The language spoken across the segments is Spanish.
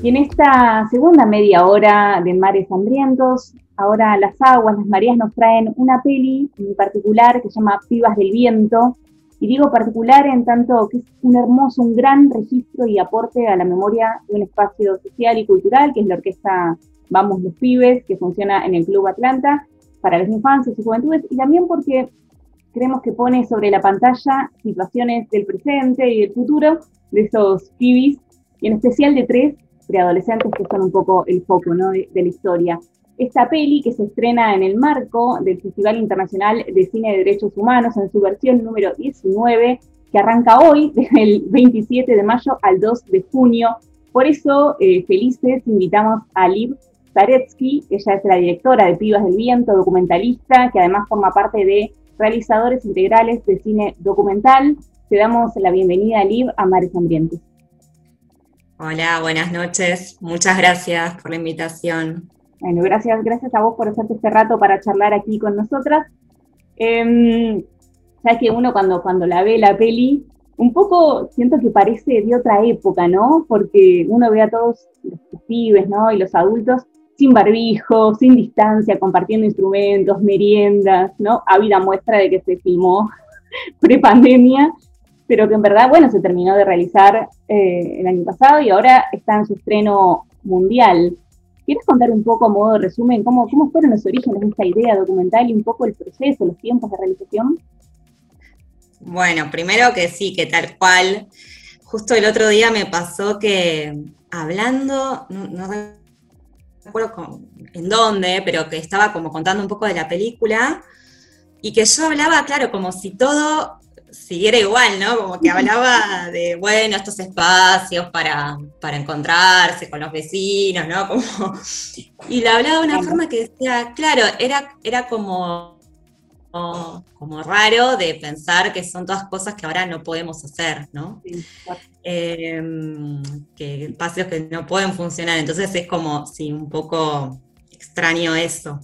Y en esta segunda media hora de Mares Hambrientos, ahora las aguas, las mareas nos traen una peli en particular que se llama Pibas del Viento. Y digo particular en tanto que es un hermoso, un gran registro y aporte a la memoria de un espacio social y cultural, que es la orquesta Vamos los Pibes, que funciona en el Club Atlanta para las infancias y juventudes, y también porque creemos que pone sobre la pantalla situaciones del presente y del futuro de esos pibis, y en especial de tres preadolescentes que son un poco el foco de, la historia. Esta peli que se estrena en el marco del Festival Internacional de Cine de Derechos Humanos en su versión número 19, que arranca hoy, desde el 27 de mayo al 2 de junio. Por eso, eh, felices, invitamos a Liv Zaretsky, ella es la directora de Pibas del Viento, documentalista, que además forma parte de Realizadores Integrales de Cine Documental. Te damos la bienvenida, Liv, a Mares Ambientes. Hola, buenas noches. Muchas gracias por la invitación. Bueno, gracias, gracias a vos por hacerte este rato para charlar aquí con nosotras. Eh, que uno cuando, cuando la ve la peli, un poco siento que parece de otra época, ¿no? Porque uno ve a todos los, pibes, ¿no? Y los adultos sin barbijo, sin distancia, compartiendo instrumentos, meriendas, ¿no? Habida muestra de que se filmó pre-pandemia pero que en verdad, bueno, se terminó de realizar eh, el año pasado y ahora está en su estreno mundial. ¿Quieres contar un poco a modo de resumen cómo, cómo fueron los orígenes de esta idea documental y un poco el proceso, los tiempos de realización? Bueno, primero que sí, que tal cual. Justo el otro día me pasó que hablando, no, recuerdo en dónde, pero que estaba como contando un poco de la película y que yo hablaba, claro, como si todo siguiera igual, ¿no? Como que hablaba de, bueno, estos espacios para, encontrarse con los vecinos, ¿no? y la hablaba de una forma que decía, claro, era, era como, como raro de pensar que son todas cosas que ahora no podemos hacer, ¿no? Em, que espacios que no pueden funcionar. Entonces es como, sí, un poco extraño eso.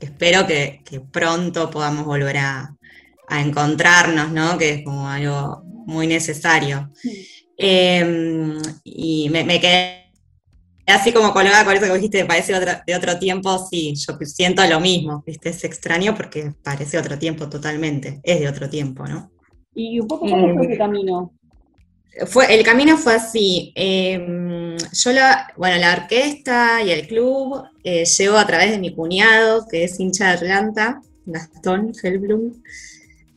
Espero que pronto podamos volver a, a encontrarnos, ¿no? Que es como algo muy necesario. Em, y me, quedé así como colgada con eso que dijiste, parece de otro tiempo, sí, yo siento lo mismo, ¿viste? Es extraño porque parece otro tiempo totalmente, es de otro tiempo, ¿no? ¿Y un poco cómo fue ese camino? Fue, el camino fue así. Em, yo la, bueno, la orquesta y el club eh, llevo a través de mi cuñado, que es hincha de Atlanta, Gastón Helblum.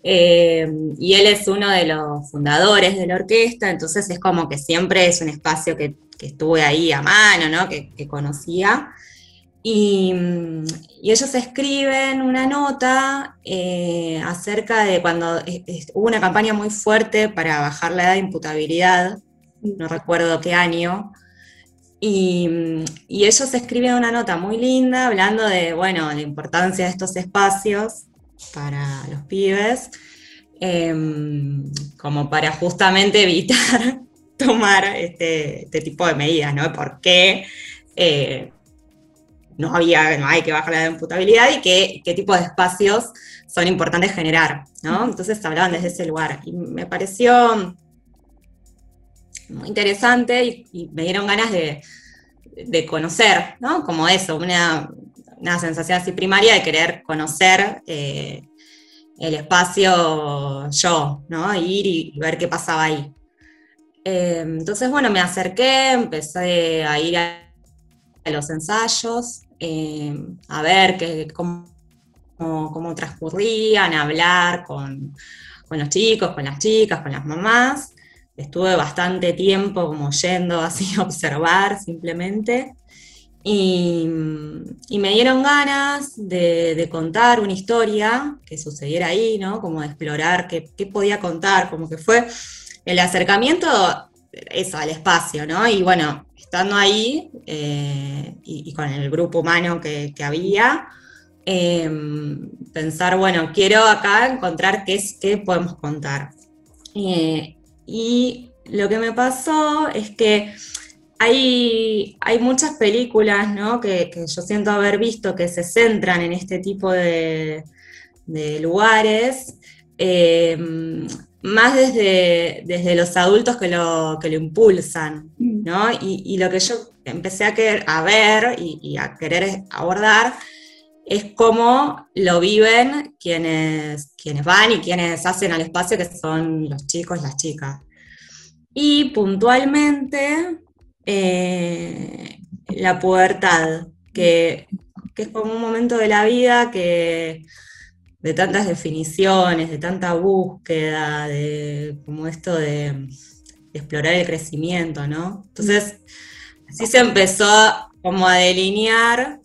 Eh, y él es uno de los fundadores de la orquesta, entonces es como que siempre es un espacio que, estuve ahí a mano, ¿no? que, conocía. Y, ellos escriben una nota eh, acerca de cuando hubo una campaña muy fuerte para bajar la edad de imputabilidad, no recuerdo qué año, y, y, ellos escriben una nota muy linda hablando de, bueno, la importancia de estos espacios para los pibes, em, como para justamente evitar tomar este, este, tipo de medidas, ¿no? ¿Por qué eh, no, había, no hay que bajar la imputabilidad y qué, qué tipo de espacios son importantes generar, ¿no? Entonces hablaban desde ese lugar y me pareció muy interesante y, me dieron ganas de, de, conocer, ¿no? Como eso, una, una sensación así primaria de querer conocer eh, el espacio yo, ¿no? Ir y, ver qué pasaba ahí. Eh, entonces, bueno, me acerqué, empecé a ir a, los ensayos, eh, a ver cómo, cómo, transcurrían, a hablar con, con los chicos, con las chicas, con las mamás. Estuve bastante tiempo como yendo así a observar simplemente. Y, me dieron ganas de, contar una historia que sucediera ahí, ¿no? Como explorar qué, podía contar, como que fue el acercamiento eso, al espacio, ¿no? Y bueno, estando ahí eh, y, con el grupo humano que, había, em, pensar, bueno, quiero acá encontrar qué, es, qué podemos contar. Eh, y lo que me pasó es que hay, muchas películas que, yo siento haber visto que se centran en este tipo de, lugares, eh, más desde, desde, los adultos que lo, que lo impulsan, mm. ¿no? Y, lo que yo empecé a, querer, a ver y, a querer abordar es cómo lo viven quienes, quienes van y quienes hacen al espacio, que son los chicos y las chicas. Y puntualmente eh, la pubertad, que, que, es como un momento de la vida que de tantas definiciones, de tanta búsqueda, de como esto de, explorar el crecimiento, ¿no? Entonces, así se empezó como a delinear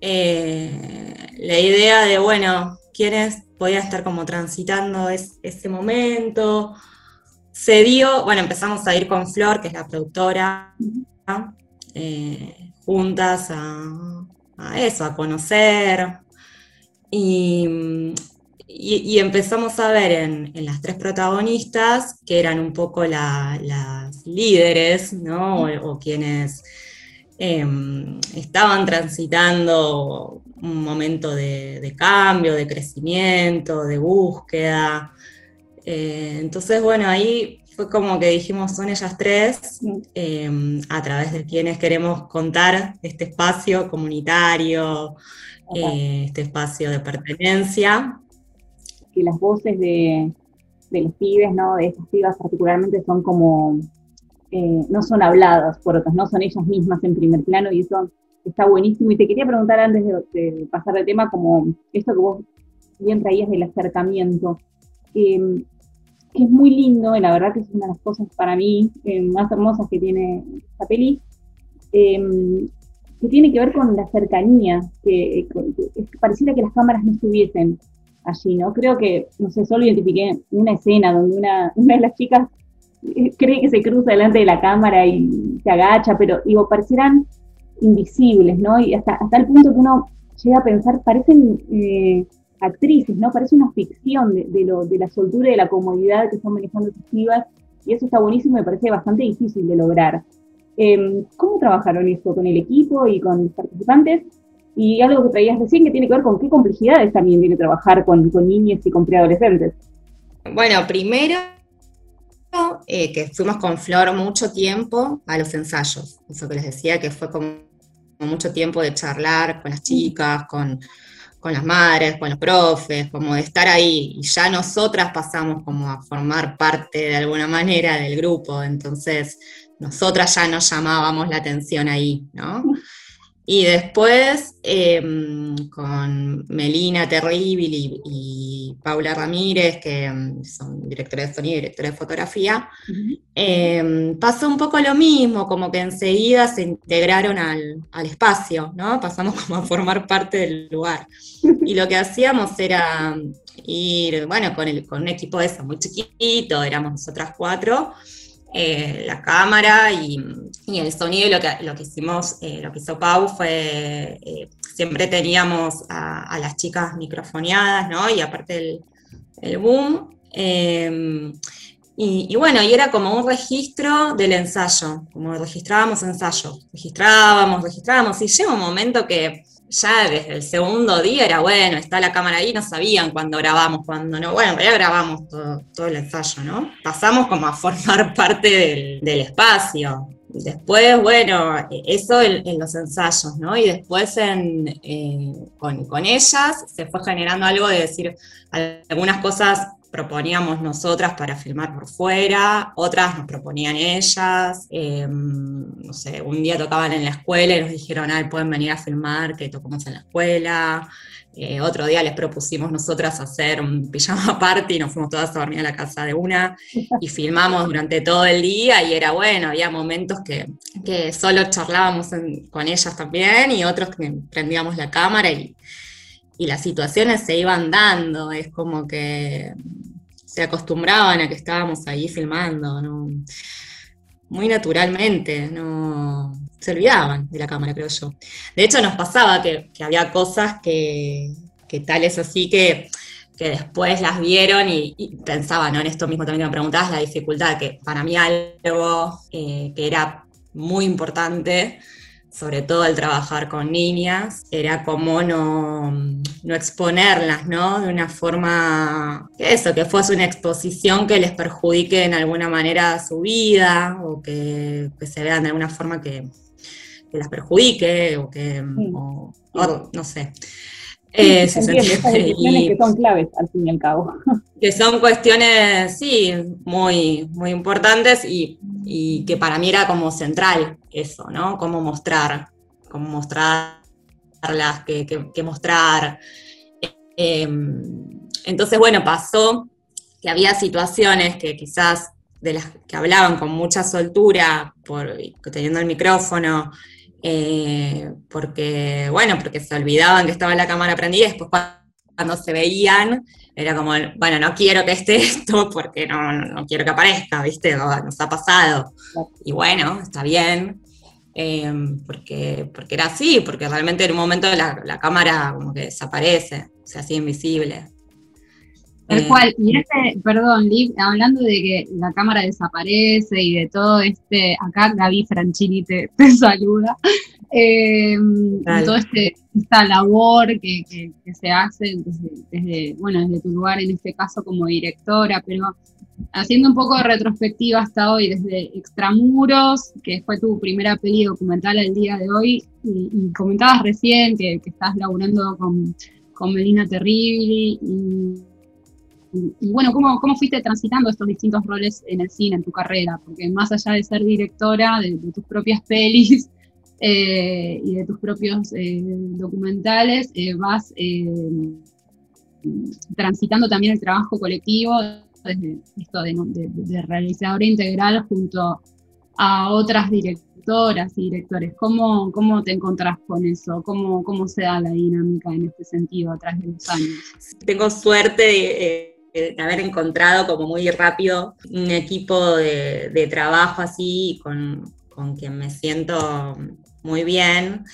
eh, la idea de, bueno, quiénes podían estar como transitando ese momento. Se dio, bueno, empezamos a ir con Flor, que es la productora, eh, juntas a, a, eso, a conocer, y, empezamos a ver en, las tres protagonistas, que eran un poco las líderes, ¿no? O, quienes em, estaban transitando un momento de, cambio, de crecimiento, de búsqueda. Eh, entonces, bueno, ahí fue como que dijimos, son ellas tres, em, a través de quienes queremos contar este espacio comunitario, eh, este espacio de pertenencia. Que las voces de, los pibes, ¿no? de estas pibas particularmente, son como, eh, no son habladas por otras, no son ellas mismas en primer plano y eso está buenísimo. Y te quería preguntar antes de, pasar el tema, como esto que vos bien traías del acercamiento, es muy lindo, y la verdad que es una de las cosas para mí eh, más hermosas que tiene esta peli, que tiene que ver con la cercanía, que, pareciera que las cámaras no estuviesen allí, ¿no? Creo que, no sé, solo identifiqué una escena donde una, una de las chicas eh, cree que se cruza delante de la cámara y se agacha, pero digo, parecieran invisibles, ¿no? Y hasta, hasta el punto que uno llega a pensar, parecen eh, actrices, ¿no? Parece una ficción de, de, lo, de la soltura y de la comodidad que están manejando sus pibas, y eso está buenísimo y me parece bastante difícil de lograr. Em, ¿Cómo trabajaron esto con el equipo y con los participantes? Y algo que traías recién que tiene que ver con qué complejidades también tiene trabajar con, con niños y con preadolescentes. Bueno, primero eh, que fuimos con Flor mucho tiempo a los ensayos. Eso que les decía que fue como mucho tiempo de charlar con las chicas, con, con las madres, con los profes, como de estar ahí. Y ya nosotras pasamos como a formar parte de alguna manera del grupo. Entonces, nosotras ya nos llamábamos la atención ahí, ¿no? Y después em, con Melina Terrible y, Paula Ramírez, que em, son directores de sonido y directores de fotografía, em, pasó un poco lo mismo, como que enseguida se integraron al, al, espacio, ¿no? Pasamos como a formar parte del lugar. Y lo que hacíamos era ir, bueno, con, el, con un equipo de eso muy chiquito, éramos nosotras cuatro, eh, la cámara y, el sonido. Y lo que, lo que hicimos, eh, lo que hizo Pau fue, eh, siempre teníamos a, las chicas microfoneadas, ¿no? Y aparte el, boom. Em, y, bueno, y era como un registro del ensayo, como registrábamos ensayo, registrábamos, registrábamos, y llega un momento que ya desde el segundo día era bueno, está la cámara ahí, no sabían cuándo grabamos, cuándo no. Bueno, ya grabamos todo, el ensayo, ¿no? Pasamos como a formar parte del, espacio. Después, bueno, eso en, los ensayos, ¿no? Y después en, eh, con, con ellas se fue generando algo de decir algunas cosas proponíamos nosotras para filmar por fuera, otras nos proponían ellas, em, no sé, un día tocaban en la escuela y nos dijeron, ay, pueden venir a filmar, que tocamos en la escuela, eh, otro día les propusimos nosotras hacer un pijama party, nos fuimos todas a dormir a la casa de una y filmamos durante todo el día y era bueno, había momentos que, que solo charlábamos con ellas también y otros que prendíamos la cámara y y las situaciones se iban dando, es como que se acostumbraban a que estábamos ahí filmando, ¿no? muy naturalmente, no se olvidaban de la cámara, creo yo. De hecho, nos pasaba que, había cosas que, que tales así que, que después las vieron y, pensaban, ¿no? En esto mismo también me preguntabas, la dificultad, que para mí algo eh, que era muy importante sobre todo al trabajar con niñas, era como no, no exponerlas, ¿no? De una forma, que eso, que fuese una exposición que les perjudique en alguna manera su vida o que, se vean de alguna forma que, las perjudique o que, no sé. Eh, se cuestiones que son claves al fin y al cabo. Que son cuestiones, sí, muy, muy importantes y, que para mí era como central eso, ¿no? Cómo mostrar, cómo mostrarlas, qué, mostrar. Em, entonces, bueno, pasó que había situaciones que quizás de las que hablaban con mucha soltura, teniendo el micrófono, eh, porque, bueno, porque se olvidaban que estaba la cámara prendida y después cuando se veían, era como, bueno, no quiero que esté esto porque no, no, quiero que aparezca, ¿viste? nos ha pasado. Y bueno, está bien, eh, porque, porque era así, porque realmente en un momento la, la cámara como que desaparece, se hacía invisible. Tal eh, cual, y este, perdón, Liv, hablando de que la cámara desaparece y de todo este, acá Gaby Franchini te, saluda, eh, toda este, esta labor que, se hace desde, bueno, desde tu lugar, en este caso como directora, pero haciendo un poco de retrospectiva hasta hoy, desde Extramuros, que fue tu primera peli documental al día de hoy, y, comentabas recién que, estás laburando con, con Melina Terribili y y, bueno, ¿cómo, ¿cómo, fuiste transitando estos distintos roles en el cine, en tu carrera? Porque más allá de ser directora de, tus propias pelis eh, y de tus propios eh, documentales, eh, vas transitando también el trabajo colectivo, desde esto de, realizadora integral junto a otras directoras y directores. ¿Cómo, cómo te encontrás con eso? ¿Cómo, ¿Cómo se da la dinámica en este sentido a través de los años? Tengo suerte de de haber encontrado como muy rápido un equipo de, trabajo así con, quien me siento muy bien,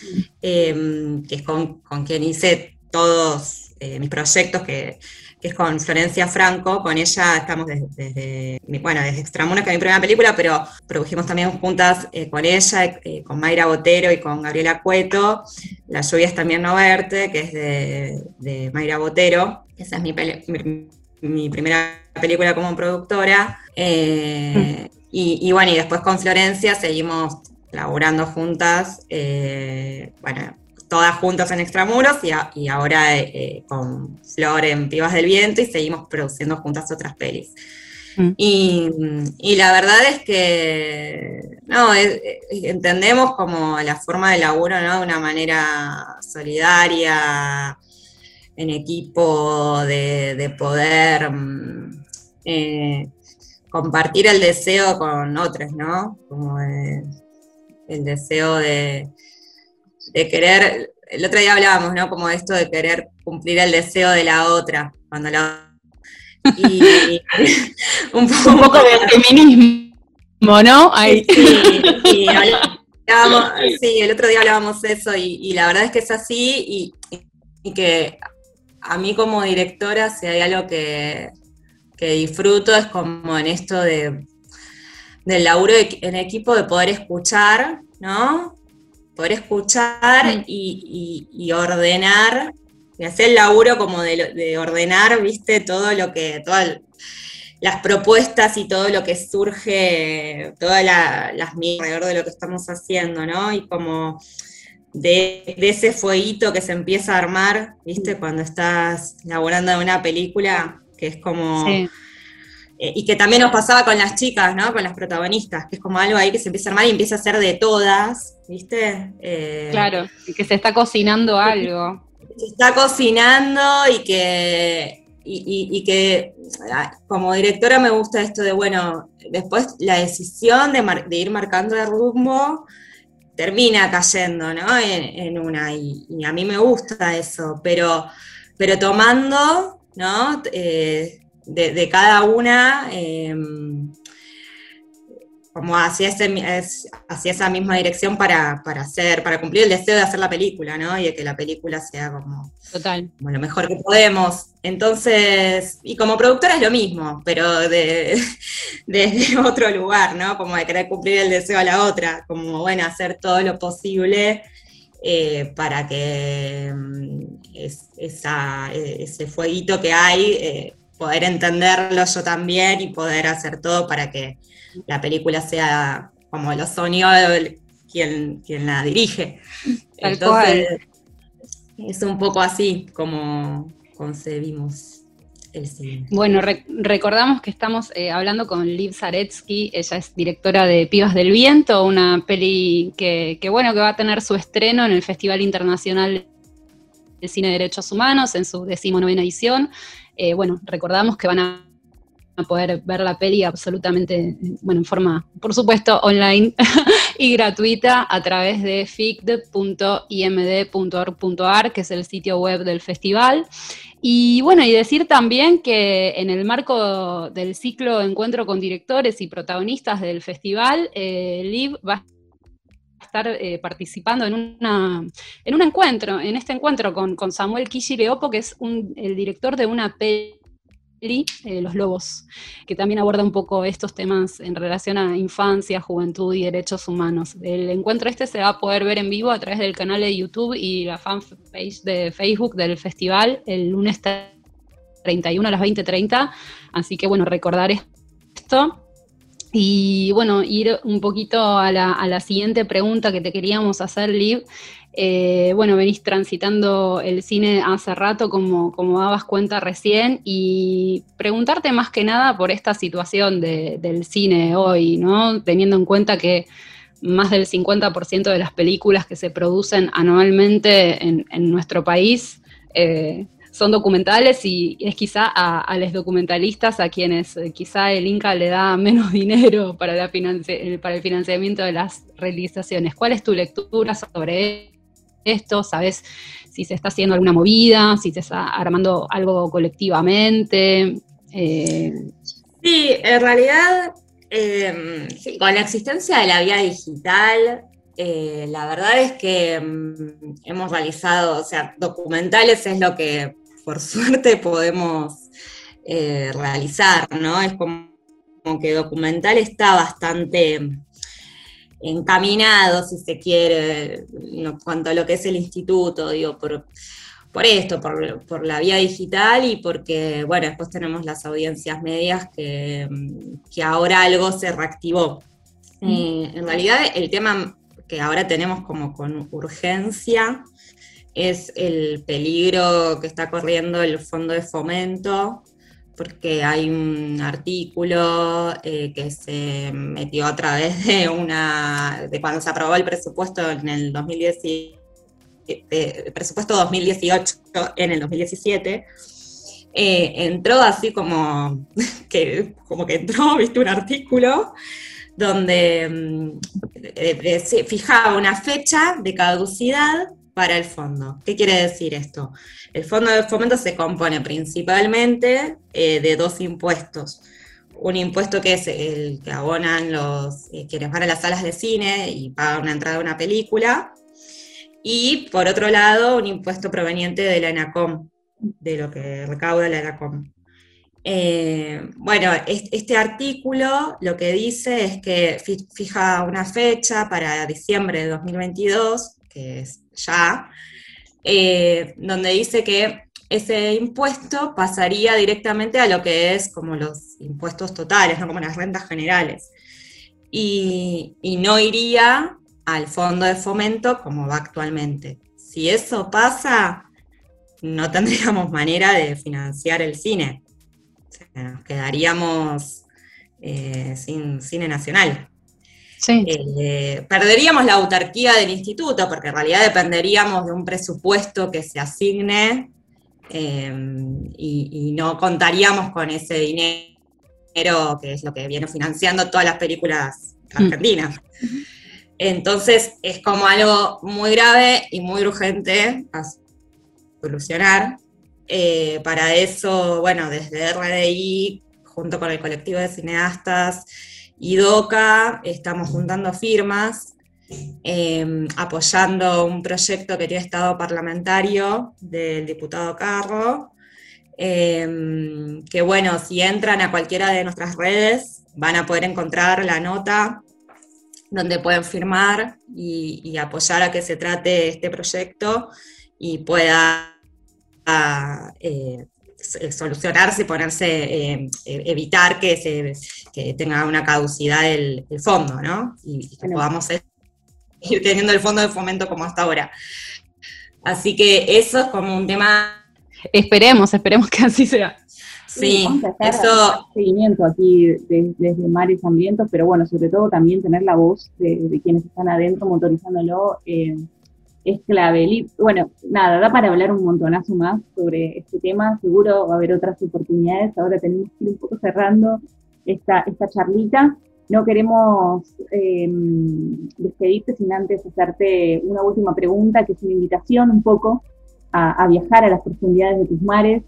em, que es con, quien hice todos eh, mis proyectos, que, es con Florencia Franco, con ella estamos desde, bueno, desde Extramuros, que es mi primera película, pero produjimos también juntas eh, con ella, eh, con Mayra Botero y con Gabriela Cueto, La lluvia es también no verte, que es de, Mayra Botero, esa es mi, mi mi primera película como productora. Eh, y, bueno, y después con Florencia seguimos laburando juntas, eh, bueno, todas juntas en Extramuros y, ahora eh, con Flor en Pibas del Viento y seguimos produciendo juntas otras pelis. Mm. Y, la verdad es que no, entendemos como la forma de laburo ¿no? de una manera solidaria, en equipo, de, poder mm, eh, compartir el deseo con otros, ¿no? Como el deseo de, querer, el otro día hablábamos, ¿no? Como esto de querer cumplir el deseo de la otra, cuando la... Y, un, poco, de feminismo, ¿no? Sí, sí, el otro día hablábamos eso y, la verdad es que es así y que a mí como directora, si hay algo que, disfruto es como en esto de, del laburo en equipo, de poder escuchar, ¿no? Poder escuchar y, ordenar, y hacer el laburo como de, ordenar, viste, todo lo que, todas las propuestas y todo lo que surge, todas las mías alrededor de lo que estamos haciendo, ¿no? Y como de, ese fueguito que se empieza a armar, ¿viste? Cuando estás laborando en una película, que es como... Eh, y que también nos pasaba con las chicas, ¿no? Con las protagonistas, que es como algo ahí que se empieza a armar y empieza a ser de todas, ¿viste? Eh, claro, y que se está cocinando algo. Se está cocinando y que, y, que ah, como directora me gusta esto de, bueno, después la decisión de, de ir marcando el rumbo termina cayendo, ¿no? En, una, y, a mí me gusta eso, pero, pero tomando, ¿no? Eh, de, cada una, em, como hacia, hacia esa misma dirección para, hacer, para cumplir el deseo de hacer la película, ¿no? Y de que la película sea como, Total. lo mejor que podemos. Entonces, y como productora es lo mismo, pero de, desde otro lugar, ¿no? Como de querer cumplir el deseo a la otra, como, bueno, hacer todo lo posible eh, para que mm, esa, ese fueguito que hay, eh, poder entenderlo yo también y poder hacer todo para que la película sea como lo soñó quien, quien la dirige. Entonces, es un poco así como concebimos el cine. Bueno, recordamos que estamos eh, hablando con Liv Zaretsky, ella es directora de Pibas del Viento, una peli que, que, bueno, que va a tener su estreno en el Festival Internacional de Cine de Derechos Humanos en su decimonovena edición. Eh, bueno, recordamos que van a poder ver la peli absolutamente, bueno, en forma, por supuesto, online y gratuita a través de ficd.imd.org.ar, que es el sitio web del festival. Y bueno, y decir también que en el marco del ciclo Encuentro con directores y protagonistas del festival, eh, Liv va a estar eh, participando en, una, en un encuentro, en este encuentro con, con Samuel Kishireopo, que es el director de una peli eh, Los Lobos, que también aborda un poco estos temas en relación a infancia, juventud y derechos humanos. El encuentro este se va a poder ver en vivo a través del canal de YouTube y la fanpage de Facebook del festival el lunes 31 a las 20.30. Así que bueno, recordar esto. Y bueno, ir un poquito a la, siguiente pregunta que te queríamos hacer, Liv, eh, bueno, venís transitando el cine hace rato, como, como dabas cuenta recién, y preguntarte más que nada por esta situación del cine hoy, ¿no? Teniendo en cuenta que más del 50% de las películas que se producen anualmente en, nuestro país eh, son documentales y es quizá a, los documentalistas a quienes eh, quizá el Inca le da menos dinero para, el financiamiento de las realizaciones. ¿Cuál es tu lectura sobre esto, sabes si se está haciendo alguna movida, si se está armando algo colectivamente. Eh, sí, en realidad, em, con la existencia de la vía digital, eh, la verdad es que em, hemos realizado, o sea, documentales es lo que por suerte podemos eh, realizar, ¿no? Es como que documental está bastante encaminado, si se quiere, en cuanto a lo que es el instituto, digo, por, por esto, por, la vía digital y porque, bueno, después tenemos las audiencias medias que, que ahora algo se reactivó. Mm. Eh, en realidad, el tema que ahora tenemos como con urgencia es el peligro que está corriendo el fondo de fomento porque hay un artículo eh, que se metió a través de una, de cuando se aprobó el presupuesto en el 2017, eh, presupuesto 2018 en el 2017, eh, entró así como que, como que entró, viste, un artículo donde mm, se fijaba una fecha de caducidad para el fondo. ¿Qué quiere decir esto? El fondo de fomento se compone principalmente eh, de dos impuestos. Un impuesto que es el que abonan los eh, quienes van a las salas de cine y pagan una entrada a una película. Y por otro lado, un impuesto proveniente de la ENACOM, de lo que recauda la ENACOM. Eh, bueno, este artículo lo que dice es que fija una fecha para diciembre de 2022, ya, eh, donde dice que ese impuesto pasaría directamente a lo que es como los impuestos totales, ¿no? como las rentas generales, y, no iría al fondo de fomento como va actualmente. Si eso pasa, no tendríamos manera de financiar el cine. nos quedaríamos eh, sin cine nacional. Eh, perderíamos la autarquía del instituto, porque en realidad dependeríamos de un presupuesto que se asigne eh, y, no contaríamos con ese dinero que es lo que viene financiando todas las películas mm. argentinas. Entonces es como algo muy grave y muy urgente a solucionar. Eh, para eso, bueno, desde RDI, junto con el colectivo de cineastas, IDOCA estamos juntando firmas, em, apoyando un proyecto que tiene estado parlamentario del diputado Carro, em, que bueno, si entran a cualquiera de nuestras redes van a poder encontrar la nota donde pueden firmar y, apoyar a que se trate este proyecto y pueda eh, solucionarse, ponerse, eh, evitar que, se, tenga una caducidad el, fondo, ¿no? Y, que podamos ir teniendo el fondo de fomento como hasta ahora. Así que eso es como un tema... Esperemos, esperemos que así sea. Sí, eso... seguimiento aquí desde Mares Hambrientos, pero bueno, sobre todo también tener la voz de, quienes están adentro motorizándolo eh, es clave. Bueno, nada, da para hablar un montonazo más sobre este tema, seguro va a haber otras oportunidades, ahora tenemos que ir un poco cerrando esta, esta charlita. No queremos em, despedirte sin antes hacerte una última pregunta, que es una invitación un poco a, a viajar a las profundidades de tus mares,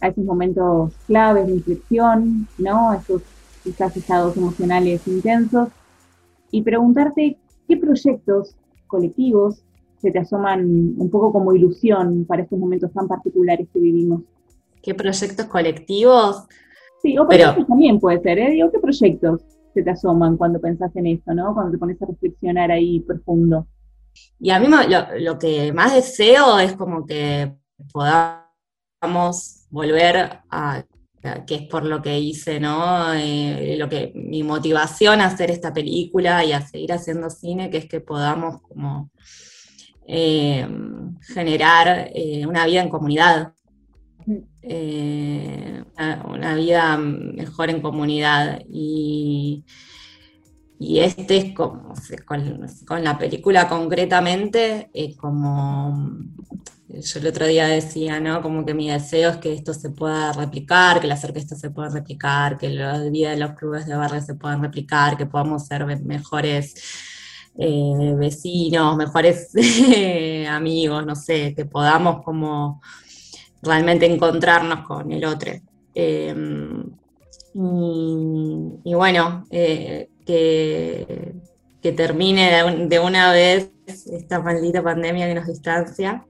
a esos momentos claves de inflexión, ¿no? Esos quizás estados emocionales intensos, y preguntarte qué proyectos colectivos se te asoman un poco como ilusión para estos momentos tan particulares que vivimos. ¿Qué proyectos colectivos? Sí, o proyectos también puede ser, ¿eh? Digo, ¿qué proyectos se te asoman cuando pensás en esto, ¿no? Cuando te pones a reflexionar ahí profundo. Y a mí lo que más deseo es como que podamos volver a, que es por lo que hice, ¿no? Eh, lo que, mi motivación a hacer esta película y a seguir haciendo cine, que es que podamos como eh, generar eh, una vida en comunidad, una, vida mejor en comunidad. Y, y este es como, con, con la película concretamente, es como yo el otro día decía, ¿no? Como que mi deseo es que esto se pueda replicar, que las orquestas se puedan replicar, que la vida de los clubes de barrio se puedan replicar, que podamos ser mejores eh, vecinos, mejores amigos, no sé, que podamos como realmente encontrarnos con el otro. Em, y, bueno, eh, que, que, termine de una vez esta maldita pandemia que nos distancia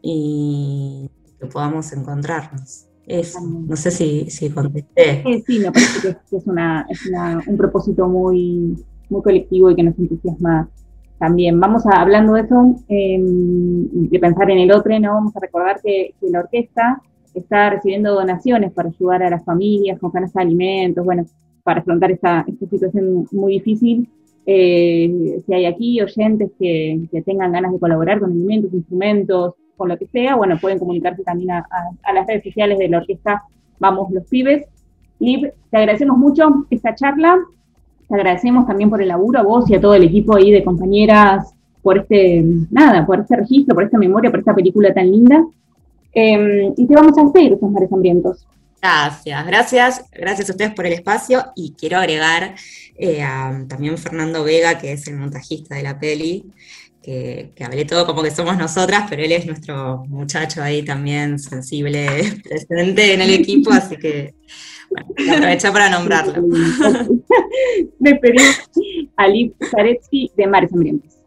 y que podamos encontrarnos. no sé si, si contesté. Sí, me parece que es, una, es un propósito muy, muy colectivo y que nos entusiasma también. Vamos a, hablando de eso, em, de pensar en el otro, ¿no? Vamos a recordar que, la orquesta está recibiendo donaciones para ayudar a las familias con ganas de alimentos, bueno, para afrontar esta, esta situación muy difícil. Eh, si hay aquí oyentes que, que, tengan ganas de colaborar con alimentos, instrumentos, con lo que sea, bueno, pueden comunicarse también a, las redes sociales de la orquesta Vamos los Pibes. Liv, te agradecemos mucho esta charla, te agradecemos también por el laburo a vos y a todo el equipo ahí de compañeras por este, nada, por este registro, por esta memoria, por esta película tan linda. Em, y te vamos a despedir, estos mares hambrientos. Gracias, gracias, gracias a ustedes por el espacio y quiero agregar eh, a también Fernando Vega, que es el montajista de la peli, que, hablé todo como que somos nosotras, pero él es nuestro muchacho ahí también sensible, presente en el equipo, así que bueno, aproveché para nombrarlo. Me pedí a Liv Zaretsky de Mares Ambientes.